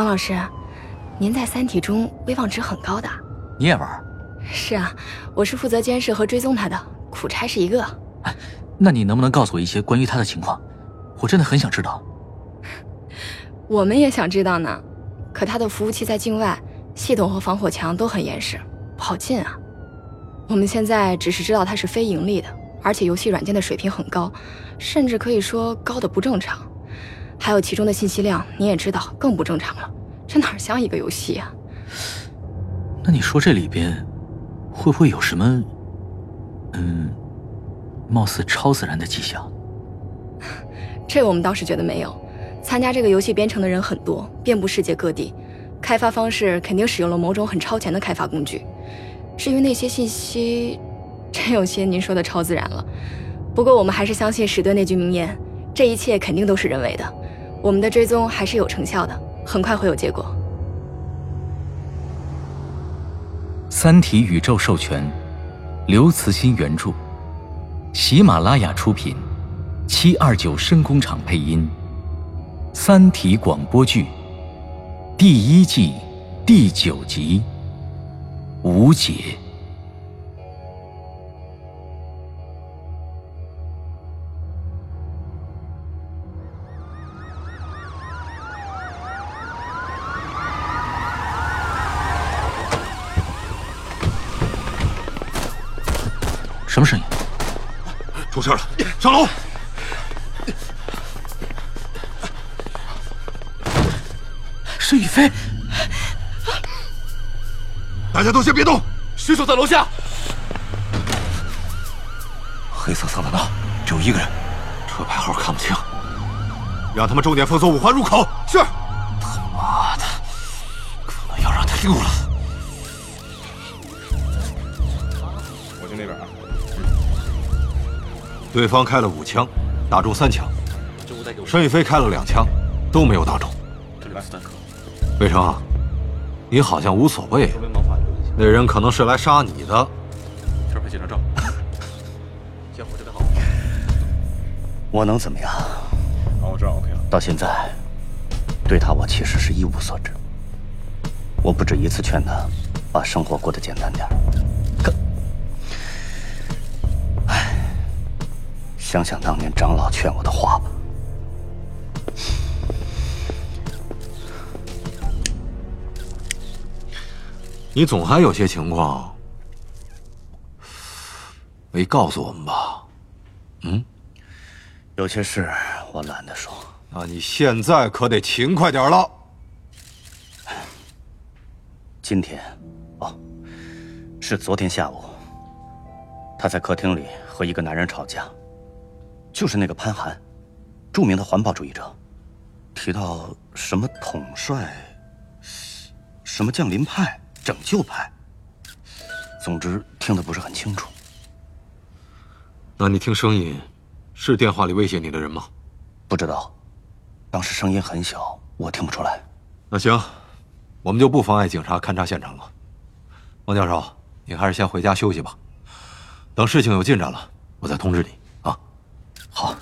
王老师，您在《三体》中威望值很高的。你也玩？是啊，我是负责监视和追踪他的，苦差事一个。哎，那你能不能告诉我一些关于他的情况？我真的很想知道。我们也想知道呢，可他的服务器在境外，系统和防火墙都很严实，不好进啊。我们现在只是知道他是非盈利的，而且游戏软件的水平很高，甚至可以说高的不正常。还有其中的信息量，你也知道更不正常了。这哪像一个游戏啊？那你说这里边会不会有什么，嗯，貌似超自然的迹象？这我们倒是觉得没有。参加这个游戏编程的人很多，遍布世界各地，开发方式肯定使用了某种很超前的开发工具。至于那些信息，真有些您说的超自然了。不过我们还是相信史顿那句名言：这一切肯定都是人为的。我们的追踪还是有成效的，很快会有结果。《三体》宇宙授权，刘慈欣原著，喜马拉雅出品，七二九声工厂配音，《三体》广播剧第一季第九集《无解》。上楼！是宇飞！大家都先别动，凶手在楼下。黑色桑塔纳只有一个人，车牌号看不清，让他们重点封锁五环入口。是。他妈的，可能要让他溜了。对方开了五枪，打中三枪。申宇飞开了两枪，都没有打中。魏成，你好像无所谓。那人可能是来杀你的。这儿拍几张照。好。我能怎么样？哦，我知道，OK 了。到现在，对他我其实是一无所知。我不止一次劝他，把生活过得简单点。可，想想当年长老劝我的话吧。你总还有些情况没告诉我们吧？嗯，有些事我懒得说。那你现在可得勤快点了。今天，哦，是昨天下午，他在客厅里和一个男人吵架，就是那个潘寒，著名的环保主义者，提到什么统帅，什么降临派。拯救派，总之听得不是很清楚。那你听声音，是电话里威胁你的人吗？不知道，当时声音很小，我听不出来。那行，我们就不妨碍警察勘察现场了。王教授，你还是先回家休息吧。等事情有进展了，我再通知你啊。好。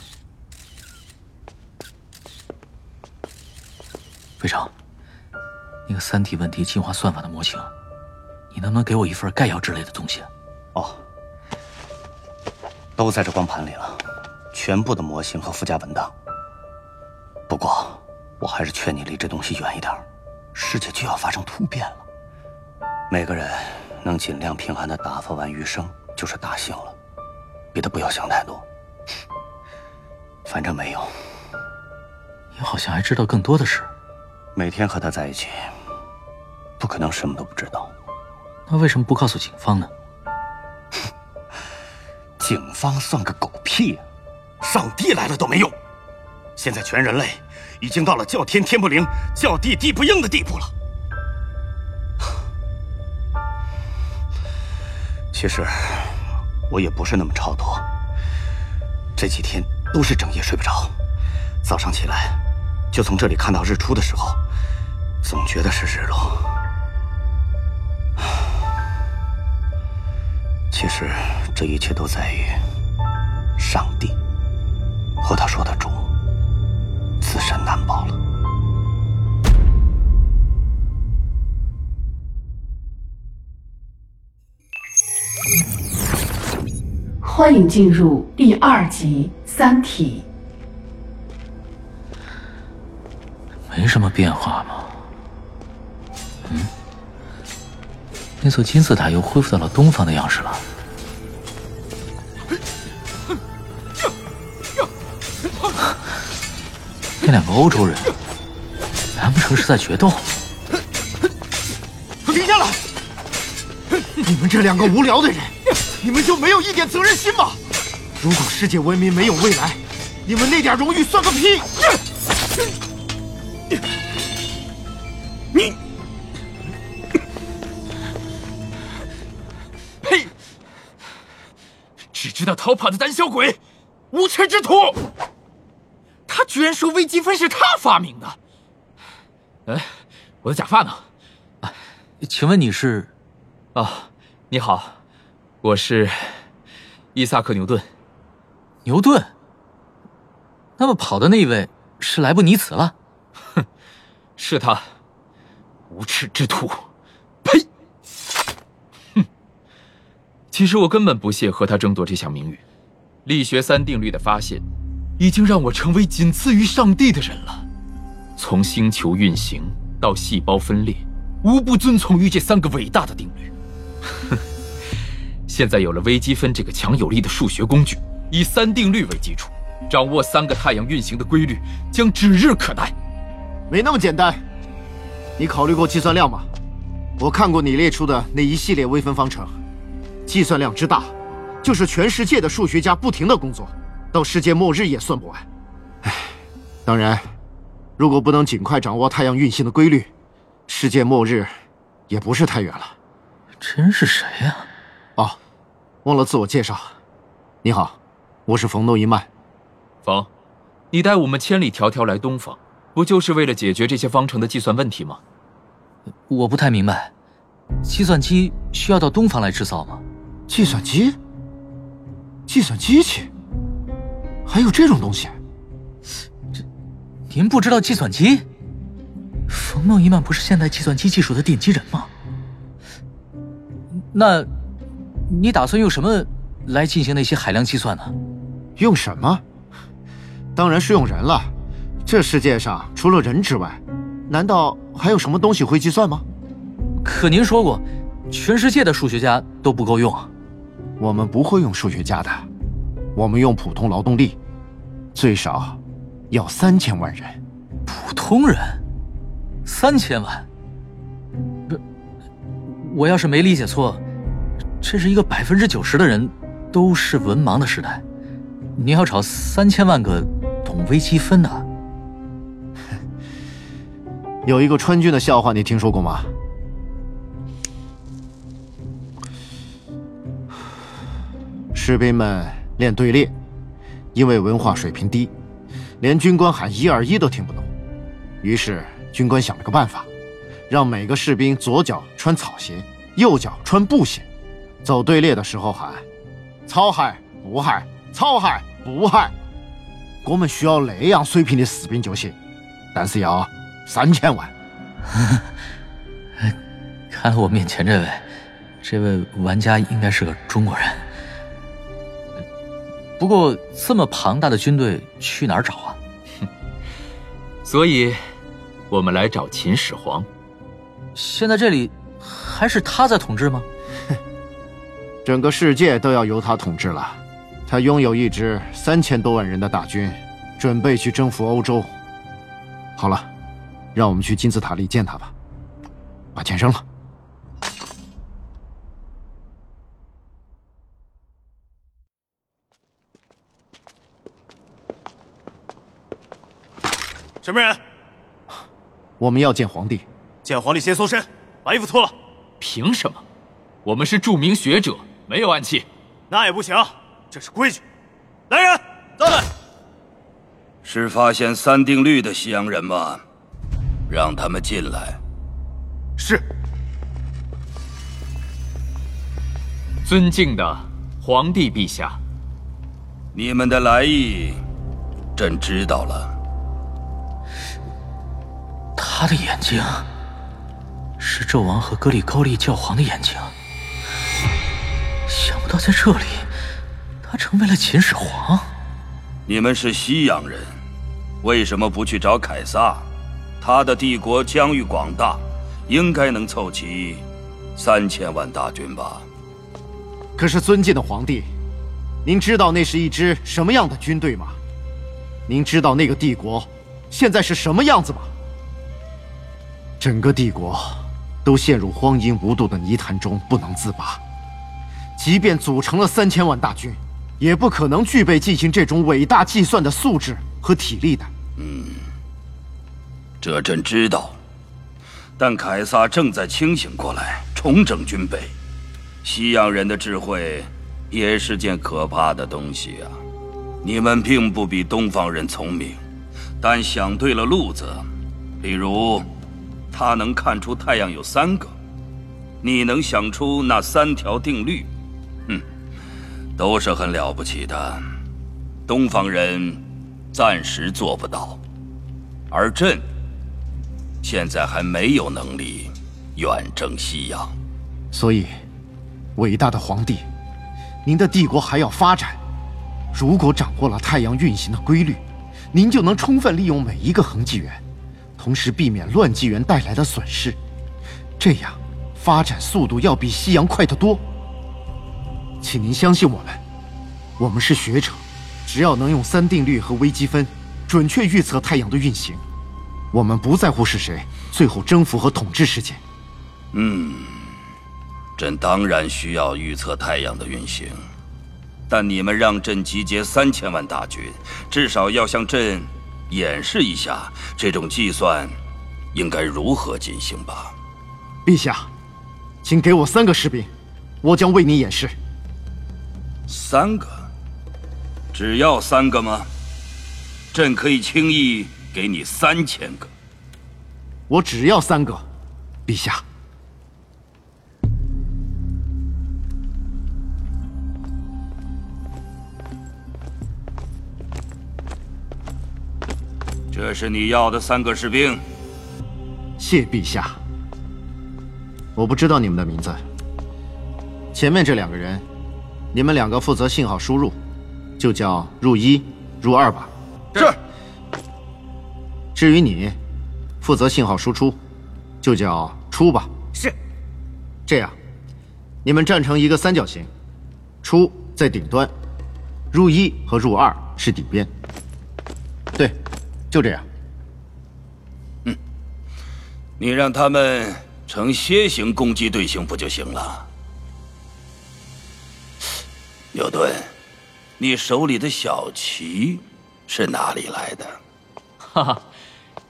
非常。那个三体问题进化算法的模型，你能不能给我一份概要之类的东西？哦，都在这光盘里了，全部的模型和附加文档。不过，我还是劝你离这东西远一点，世界就要发生突变了。每个人能尽量平安的打发完余生，就是大幸了，别的不要想太多。反正没有，你好像还知道更多的事。每天和他在一起。不可能什么都不知道，那为什么不告诉警方呢？警方算个狗屁呀！上帝来了都没用。现在全人类已经到了叫天天不灵，叫地地不应的地步了。其实我也不是那么超脱，这几天都是整夜睡不着，早上起来就从这里看到日出的时候，总觉得是日落。其实这一切都在于上帝和他说的主，自身难保了。欢迎进入第二集。三体》。没什么变化吗？嗯，那座金字塔又恢复到了东方的样式了。那两个欧洲人，难不成是在决斗？快停下来！你们这两个无聊的人，你们就没有一点责任心吗？如果世界文明没有未来，你们那点荣誉算个屁！你，呸！只知道逃跑的胆小鬼，无耻之徒！他居然说微积分是他发明的！哎，我的假发呢？请问你是？啊，你好，我是伊萨克·牛顿。牛顿？那么跑的那位是莱布尼茨了？哼，是他，无耻之徒！呸！哼，其实我根本不屑和他争夺这项名誉。力学三定律的发现，已经让我成为仅次于上帝的人了。从星球运行到细胞分裂，无不遵从于这三个伟大的定律。哼，现在有了微积分这个强有力的数学工具，以三定律为基础，掌握三个太阳运行的规律，将指日可待。没那么简单，你考虑过计算量吗？我看过你列出的那一系列微分方程，计算量之大，就是全世界的数学家不停的工作，到世界末日也算不完。唉，当然，如果不能尽快掌握太阳运行的规律，世界末日也不是太远了。这人是谁呀？哦，忘了自我介绍。你好，我是冯诺依曼。冯，你带我们千里迢迢来东方，不就是为了解决这些方程的计算问题吗？我不太明白，计算机需要到东方来制造吗？计算机？计算机器？还有这种东西？这，您不知道计算机？冯诺依曼不是现代计算机技术的奠基人吗？那，你打算用什么来进行那些海量计算呢？用什么？当然是用人了。这世界上除了人之外，难道还有什么东西会计算吗？可您说过，全世界的数学家都不够用。我们不会用数学家的，我们用普通劳动力，最少要三千万人。普通人，三千万。不，我要是没理解错，这是一个百分之九十的人都是文盲的时代。你要找三千万个懂微积分的？有一个川军的笑话，你听说过吗？士兵们练队列，因为文化水平低，连军官喊一二一都听不懂。于是军官想了个办法，让每个士兵左脚穿草鞋，右脚穿布鞋，走队列的时候喊“操嗨不嗨，操嗨不害”。我们需要那样水平的士兵就行，但是要三千万。看了我面前这位，这位玩家应该是个中国人。不过这么庞大的军队去哪儿找啊？所以，我们来找秦始皇。现在这里还是他在统治吗？整个世界都要由他统治了。他拥有一支三千多万人的大军，准备去征服欧洲。好了，让我们去金字塔里见他吧。把钱扔了。什么人？我们要见皇帝。见皇帝先搜身，把衣服脱了。凭什么？我们是著名学者，没有暗器。那也不行，这是规矩。来人，到来。是发现三定律的西洋人吗？让他们进来。是。尊敬的皇帝陛下，你们的来意，朕知道了。他的眼睛是纣王和格里高利教皇的眼睛。想不到在这里，他成为了秦始皇。你们是西洋人，为什么不去找凯撒？他的帝国疆域广大，应该能凑齐三千万大军吧？可是，尊敬的皇帝，您知道那是一支什么样的军队吗？您知道那个帝国现在是什么样子吗？整个帝国都陷入荒淫无度的泥潭中不能自拔。即便组成了三千万大军，也不可能具备进行这种伟大计算的素质和体力的。嗯，这朕知道。但凯撒正在清醒过来，重整军备。西洋人的智慧也是件可怕的东西啊！你们并不比东方人聪明，但想对了路子，比如他能看出太阳有三个，你能想出那三条定律，都是很了不起的。东方人暂时做不到，而朕现在还没有能力远征西洋，所以。伟大的皇帝，您的帝国还要发展。如果掌握了太阳运行的规律，您就能充分利用每一个恒纪元，同时避免乱纪元带来的损失。这样，发展速度要比西洋快得多。请您相信我们，我们是学者，只要能用三定律和微积分准确预测太阳的运行，我们不在乎是谁最后征服和统治世界。嗯。朕当然需要预测太阳的运行，但你们让朕集结三千万大军，至少要向朕演示一下这种计算应该如何进行吧？陛下，请给我三个士兵，我将为你演示。三个？只要三个吗？朕可以轻易给你三千个。我只要三个，陛下。这是你要的三个士兵。谢陛下。我不知道你们的名字。前面这两个人，你们两个负责信号输入，就叫入一、入二吧。是。至于你，负责信号输出，就叫出吧。是。这样，你们站成一个三角形，出在顶端，入一和入二是底边。对。就这样。嗯，你让他们呈楔形攻击队形不就行了？牛顿，你手里的小旗是哪里来的？哈哈，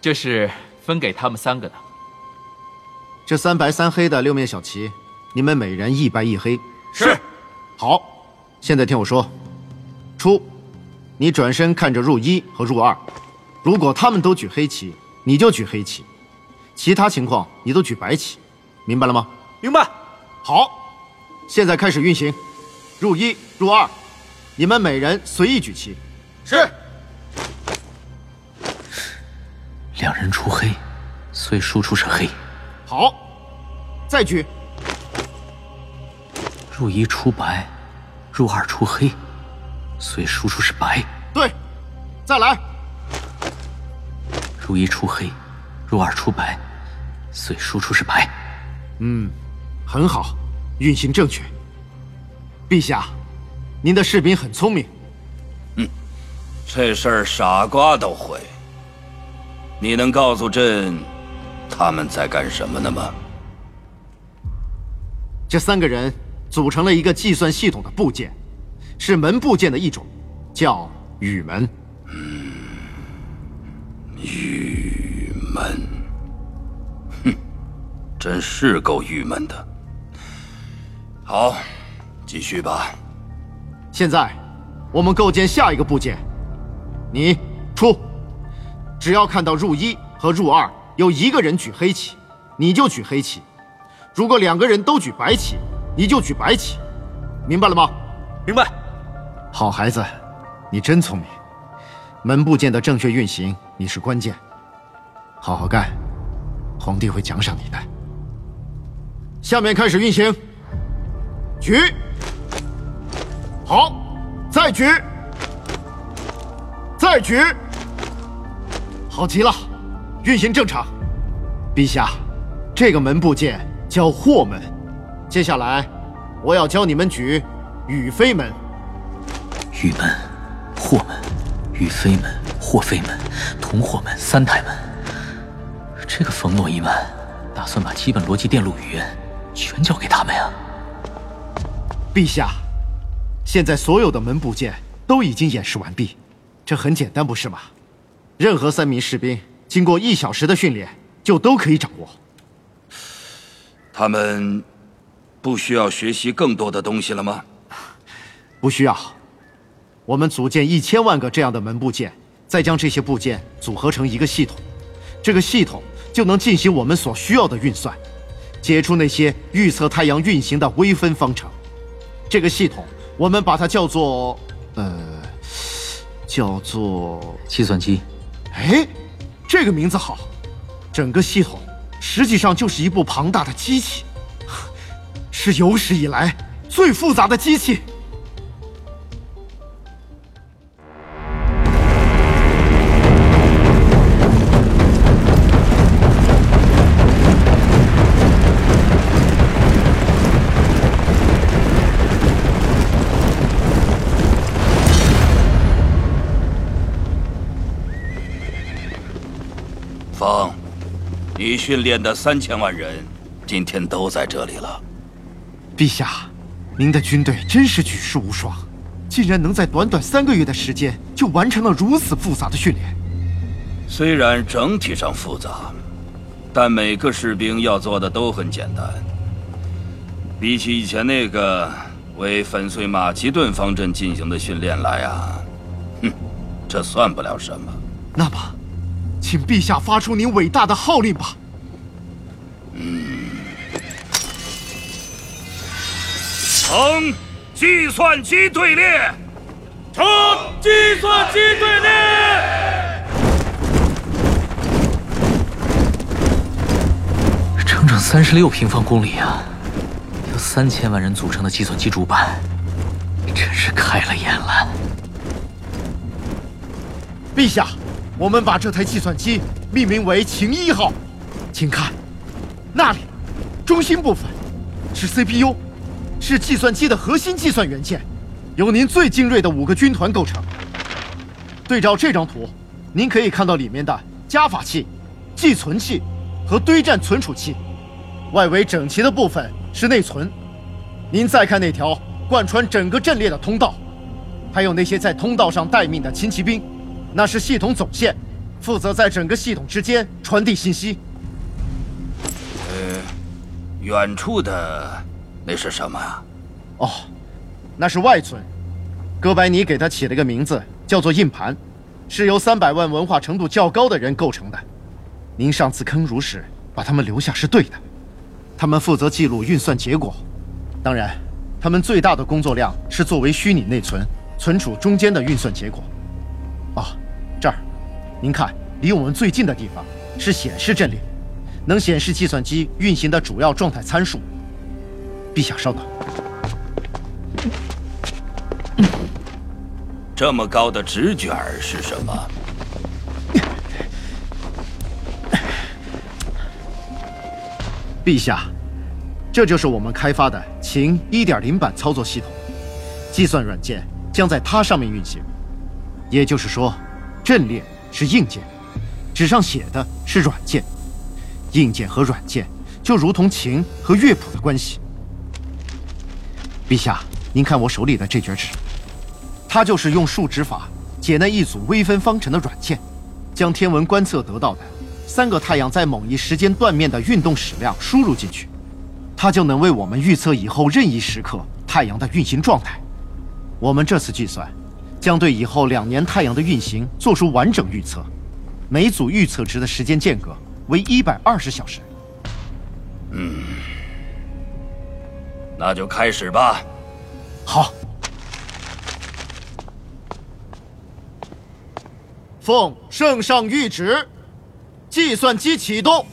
这是分给他们三个的。这三白三黑的六面小旗，你们每人一白一黑。是。好，现在听我说，出，你转身看着入一和入二。如果他们都举黑旗，你就举黑旗；其他情况你都举白旗，明白了吗？明白。好，现在开始运行。入一、入二，你们每人随意举旗。是。两人出黑，所以输出是黑。好，再举。入一出白，入二出黑，所以输出是白。对，再来。入一出黑，入二出白，所以输出是白。嗯，很好，运行正确。陛下，您的士兵很聪明。嗯，这事儿傻瓜都会。你能告诉朕，他们在干什么呢吗？这三个人组成了一个计算系统的部件，是门部件的一种，叫雨门。嗯。雨门，哼，真是够郁闷的。好，继续吧。现在，我们构建下一个部件。你出，只要看到入一和入二有一个人举黑旗，你就举黑旗；如果两个人都举白旗，你就举白旗。明白了吗？明白。好孩子，你真聪明。门部件的正确运行。你是关键，好好干，皇帝会奖赏你的。下面开始运行，举，好，再举，再举，好极了，运行正常。陛下，这个门部件叫祸门，接下来我要教你们举羽飞门。玉门、祸门、羽飞门、霍飞门、同祸门三台门。这个冯诺依曼打算把基本逻辑电路语言全交给他们呀？陛下，现在所有的门部件都已经演示完毕，这很简单，不是吗？任何三名士兵经过一小时的训练，就都可以掌握。他们不需要学习更多的东西了吗？不需要。我们组建一千万个这样的门部件，再将这些部件组合成一个系统，这个系统就能进行我们所需要的运算，解出那些预测太阳运行的微分方程。这个系统我们把它叫做……呃，叫做计算机。哎，这个名字好。整个系统实际上就是一部庞大的机器，是有史以来最复杂的机器。风，你训练的三千万人，今天都在这里了。陛下，您的军队真是举世无双，竟然能在短短三个月的时间就完成了如此复杂的训练。虽然整体上复杂，但每个士兵要做的都很简单。比起以前那个为粉碎马其顿方阵进行的训练来啊，哼，这算不了什么。那么，请陛下发出您伟大的号令吧。成计算机队列，成计算机队列。整整三十六平方公里啊！由三千万人组成的计算机主板，真是开了眼了。陛下，我们把这台计算机命名为“秦一号”，请看，那里，中心部分是 CPU，是计算机的核心计算元件，由您最精锐的五个军团构成。对照这张图，您可以看到里面的加法器、寄存器和堆栈存储器，外围整齐的部分是内存。您再看那条贯穿整个阵列的通道，还有那些在通道上待命的轻骑兵。那是系统总线，负责在整个系统之间传递信息。呃，远处的那是什么啊？哦，那是外存。哥白尼给它起了个名字，叫做硬盘，是由三百万文化程度较高的人构成的。您上次坑儒时把他们留下是对的，他们负责记录运算结果。当然，他们最大的工作量是作为虚拟内存，存储中间的运算结果。哦，这儿，您看，离我们最近的地方是显示阵列，能显示计算机运行的主要状态参数。陛下稍等，这么高的直卷是什么？陛下，这就是我们开发的秦1.0版操作系统，计算软件将在它上面运行。也就是说，阵列是硬件，纸上写的是软件，硬件和软件就如同琴和乐谱的关系。陛下，您看我手里的这卷纸，它就是用数值法解那一组微分方程的软件，将天文观测得到的三个太阳在某一时间断面的运动矢量输入进去，它就能为我们预测以后任意时刻太阳的运行状态。我们这次计算。将对以后两年太阳的运行做出完整预测，每组预测值的时间间隔为一百二十小时。嗯，那就开始吧。好，奉圣上谕旨，计算机启动，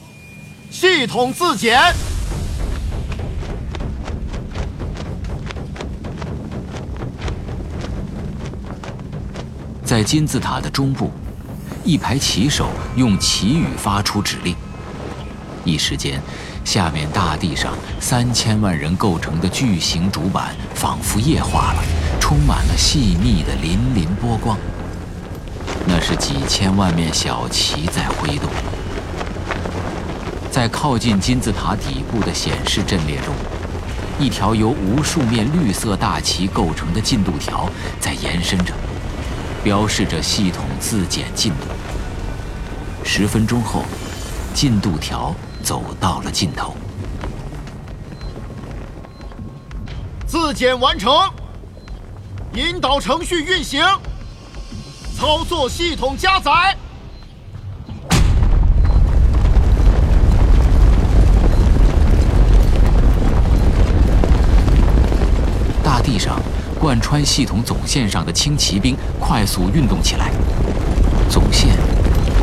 系统自检。在金字塔的中部，一排旗手用旗语发出指令。一时间，下面大地上三千万人构成的巨型主板仿佛液化了，充满了细密的粼粼波光。那是几千万面小旗在挥动。在靠近金字塔底部的显示阵列中，一条由无数面绿色大旗构成的进度条在延伸着，标示着系统自检进度。十分钟后，进度条。走到了尽头，自检完成，引导程序运行，操作系统加载。大地上，贯穿系统总线上的轻骑兵快速运动起来，总线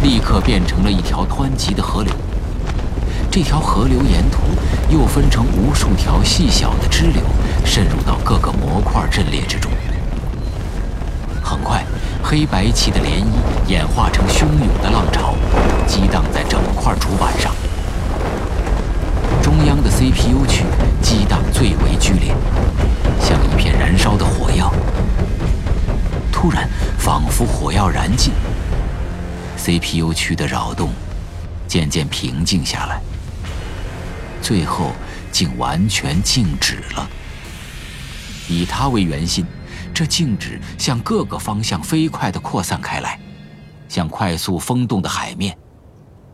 立刻变成了一条湍急的河流。这条河流沿途又分成无数条细小的支流，渗入到各个模块阵列之中。很快，黑白旗的涟漪演化成汹涌的浪潮，激荡在整块主板上。中央的 CPU 区激荡最为剧烈，像一片燃烧的火药。突然，仿佛火药燃尽，CPU 区的扰动渐渐平静下来。最后，竟完全静止了。以它为圆心，这静止向各个方向飞快地扩散开来，像快速风动的海面。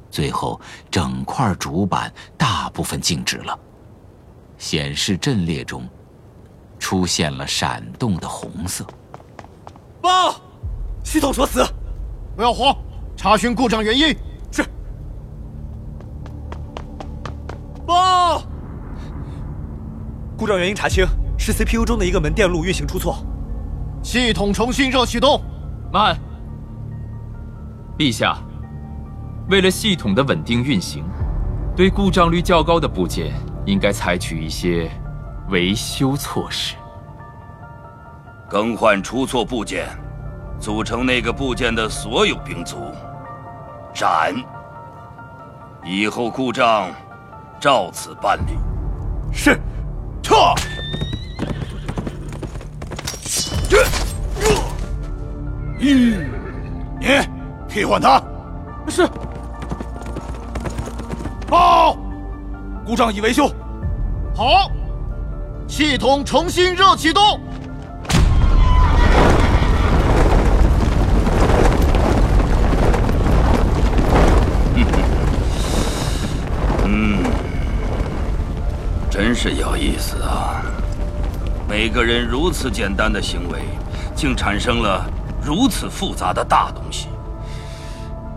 最后，整块主板大部分静止了。显示阵列中，出现了闪动的红色。报，系统锁死。不要慌，查询故障原因。是。报！故障原因查清，是 CPU 中的一个门电路运行出错。系统重新热启动。慢，陛下，为了系统的稳定运行，对故障率较高的部件应该采取一些维修措施。更换出错部件，组成那个部件的所有兵卒。斩。以后故障。照此办理。是，撤。嗯，你替换他。是。报，故障已维修。好，系统重新热启动。嗯真是有意思啊！每个人如此简单的行为，竟产生了如此复杂的大东西。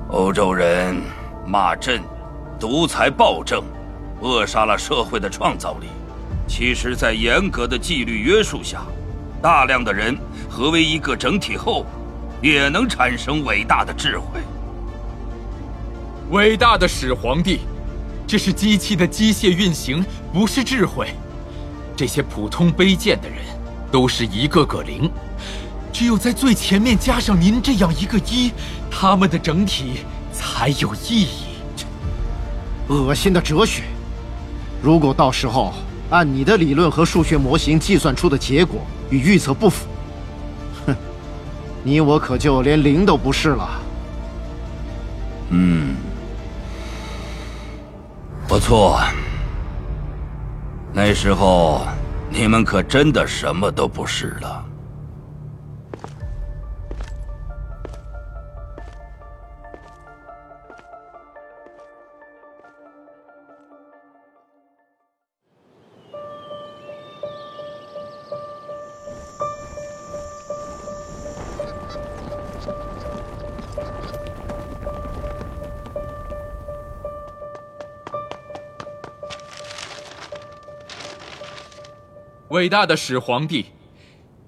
欧洲人骂朕独裁暴政，扼杀了社会的创造力。其实，在严格的纪律约束下，大量的人合为一个整体后，也能产生伟大的智慧。伟大的始皇帝。这是机器的机械运行，不是智慧。这些普通卑贱的人，都是一个个零。只有在最前面加上您这样一个一，他们的整体才有意义。恶心的哲学！如果到时候按你的理论和数学模型计算出的结果与预测不符，哼，你我可就连零都不是了。嗯。不错，那时候你们可真的什么都不是了。伟大的始皇帝，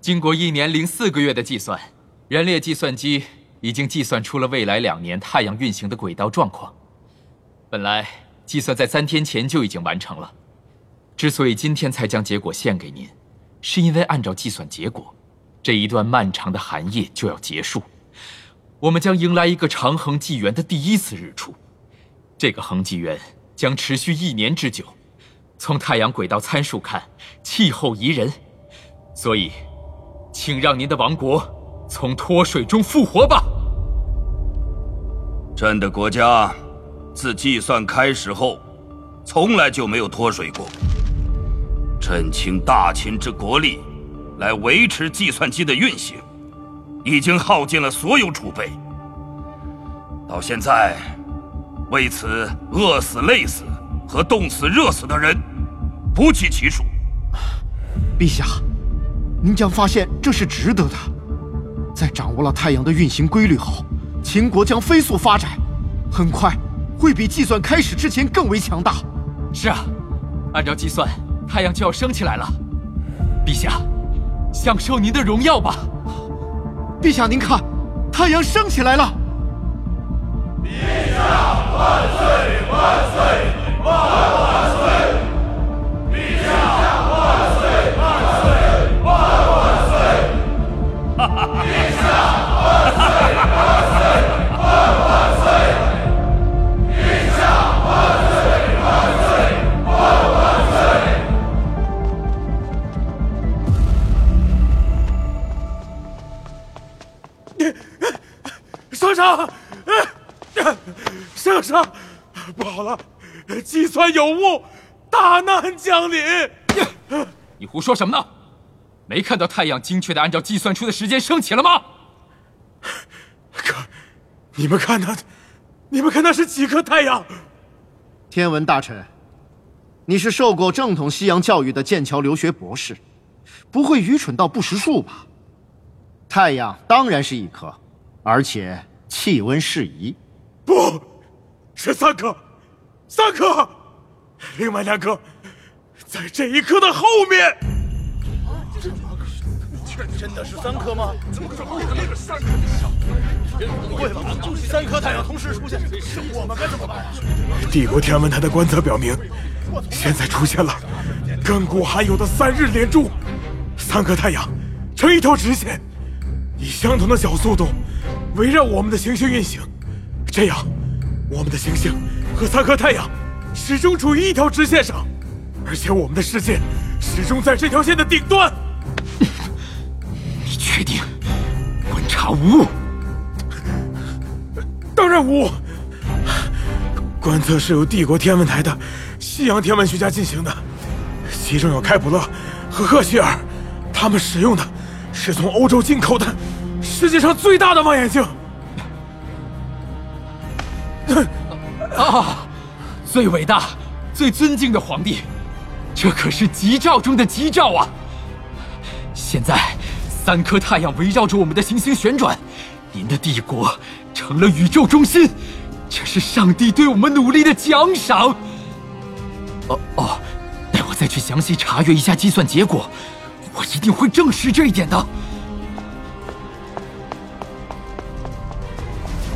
经过一年零四个月的计算，人列计算机已经计算出了未来两年太阳运行的轨道状况。本来计算在三天前就已经完成了，之所以今天才将结果献给您，是因为按照计算结果，这一段漫长的寒夜就要结束，我们将迎来一个长恒纪元的第一次日出。这个恒纪元将持续一年之久。从太阳轨道参数看，气候宜人，所以，请让您的王国从脱水中复活吧。朕的国家自计算开始后，从来就没有脱水过。朕倾大秦之国力来维持计算机的运行，已经耗尽了所有储备。到现在，为此饿死、累死和冻死、热死的人不计其数。陛下，您将发现这是值得的。在掌握了太阳的运行规律后，秦国将飞速发展，很快会比计算开始之前更为强大。是啊，按照计算，太阳就要升起来了。陛下，享受您的荣耀吧。陛下，您看，太阳升起来了。陛下万岁万岁万万岁！陛下万岁万岁万万岁！陛下万岁万岁万万岁！陛下万岁万岁万万岁！圣上，圣上，不好了，计算有误，大难降临！你胡说什么呢？没看到太阳精确的按照计算出的时间升起了吗？可，你们看那，你们看那是几颗太阳？天文大臣，你是受过正统西洋教育的剑桥留学博士，不会愚蠢到不识数吧？太阳当然是一颗，而且气温适宜。不，是三颗，三颗，另外两颗在这一颗的后面。真的是三颗吗？怎么可能那个三颗？不会吧？三颗太阳同时出现，我们该怎么办啊？帝国天文台的观测表明，现在出现了亘古罕有的三日连珠，三颗太阳成一条直线，以相同的角速度围绕我们的行星运行。这样，我们的行星和三颗太阳始终处于一条直线上，而且我们的世界始终在这条线的顶端。你确定观察无误？当然无误。观测是由帝国天文台的西洋天文学家进行的，其中有开普勒和赫歇尔，他们使用的是从欧洲进口的世界上最大的望远镜。啊！最伟大、最尊敬的皇帝，这可是吉兆中的吉兆啊！现在，三颗太阳围绕着我们的行星旋转，您的帝国成了宇宙中心，这是上帝对我们努力的奖赏。哦哦，待我再去详细查阅一下计算结果，我一定会证实这一点的。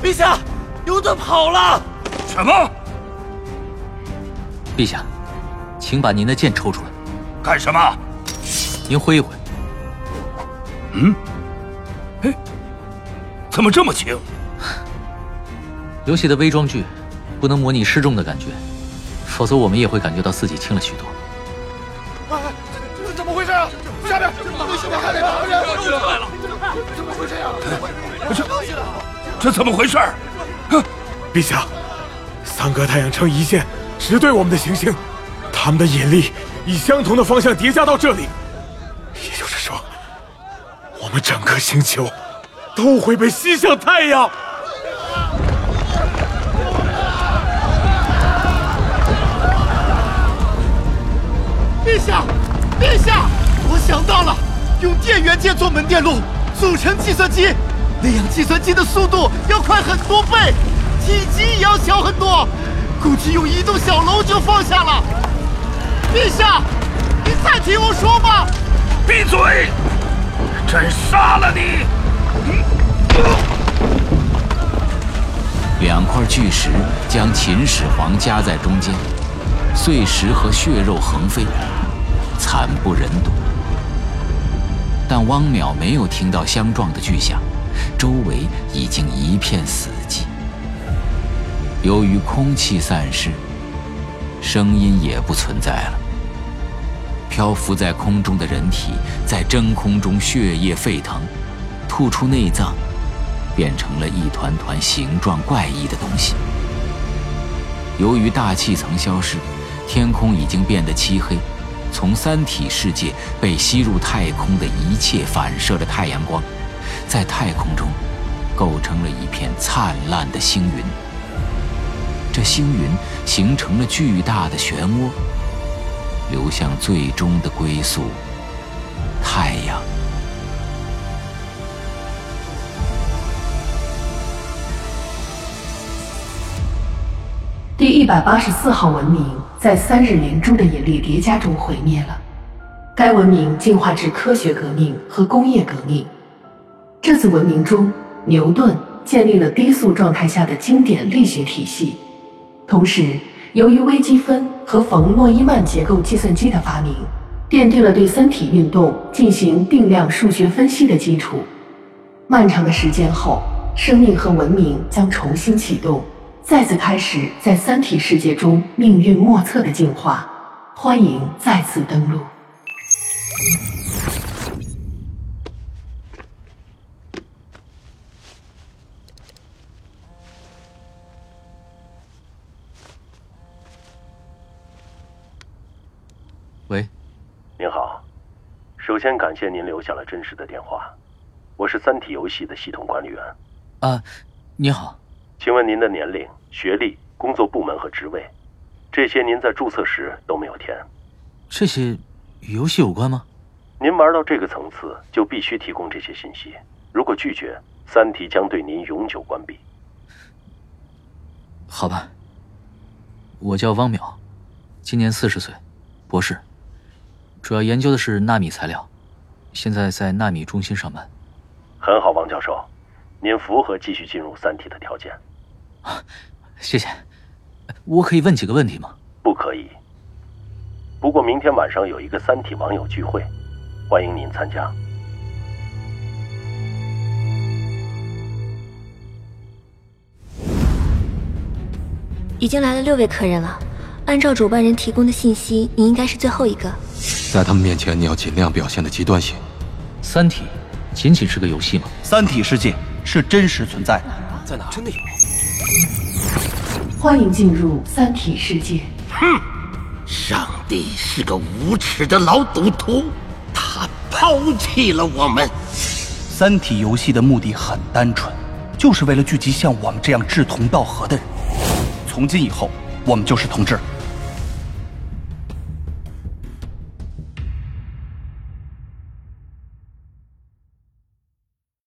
陛下，有的跑了！什么？陛下，请把您的剑抽出来。干什么？您挥一挥。嗯？哎，怎么这么轻？游戏的微装具不能模拟失重的感觉，否则我们也会感觉到自己轻了许多。哎，这怎么回事啊？下边，下面看见哪个人？又来了！怎么会这样？这这怎么回事？陛下，整个太阳成一线，直对我们的行星，它们的引力以相同的方向叠加到这里，也就是说，我们整个星球都会被吸向太阳。陛下，陛下，我想到了，用电元件做门电路，组成计算机，那样计算机的速度要快很多倍，体积也要小很多，估计用一栋小楼就放下了。陛下，你再听我说吧。闭嘴！朕杀了你！两块巨石将秦始皇夹在中间，碎石和血肉横飞，惨不忍睹。但汪淼没有听到相撞的巨响，周围已经一片死寂。由于空气散失，声音也不存在了。漂浮在空中的人体在真空中血液沸腾，吐出内脏，变成了一团团形状怪异的东西。由于大气层消失，天空已经变得漆黑。从三体世界被吸入太空的一切反射的太阳光，在太空中构成了一片灿烂的星云。这星云形成了巨大的漩涡，流向最终的归宿——太阳。第一百八十四号文明在三日连珠的引力叠加中毁灭了。该文明进化至科学革命和工业革命。这次文明中，牛顿建立了低速状态下的经典力学体系。同时，由于微积分和冯诺依曼结构计算机的发明，奠定了对三体运动进行定量数学分析的基础。漫长的时间后，生命和文明将重新启动。再次开始在三体世界中命运莫测的进化，欢迎再次登录。喂，您好，首先感谢您留下了真实的电话，我是三体游戏的系统管理员。啊，你好，请问您的年龄？学历、工作部门和职位，这些您在注册时都没有填。这些与游戏有关吗？您玩到这个层次，就必须提供这些信息。如果拒绝，三体将对您永久关闭。好吧，我叫汪淼，今年四十岁，博士，主要研究的是纳米材料，现在在纳米中心上班。很好，王教授，您符合继续进入三体的条件。啊。谢谢，我可以问几个问题吗？不可以。不过明天晚上有一个三体网友聚会，欢迎您参加。已经来了六位客人了，按照主办人提供的信息，你应该是最后一个。在他们面前，你要尽量表现的极端些。三体仅仅是个游戏吗？三体世界是真实存在的，在哪？真的有。欢迎进入三体世界。哼，上帝是个无耻的老赌徒，他抛弃了我们。三体游戏的目的很单纯，就是为了聚集像我们这样志同道合的人。从今以后，我们就是同志。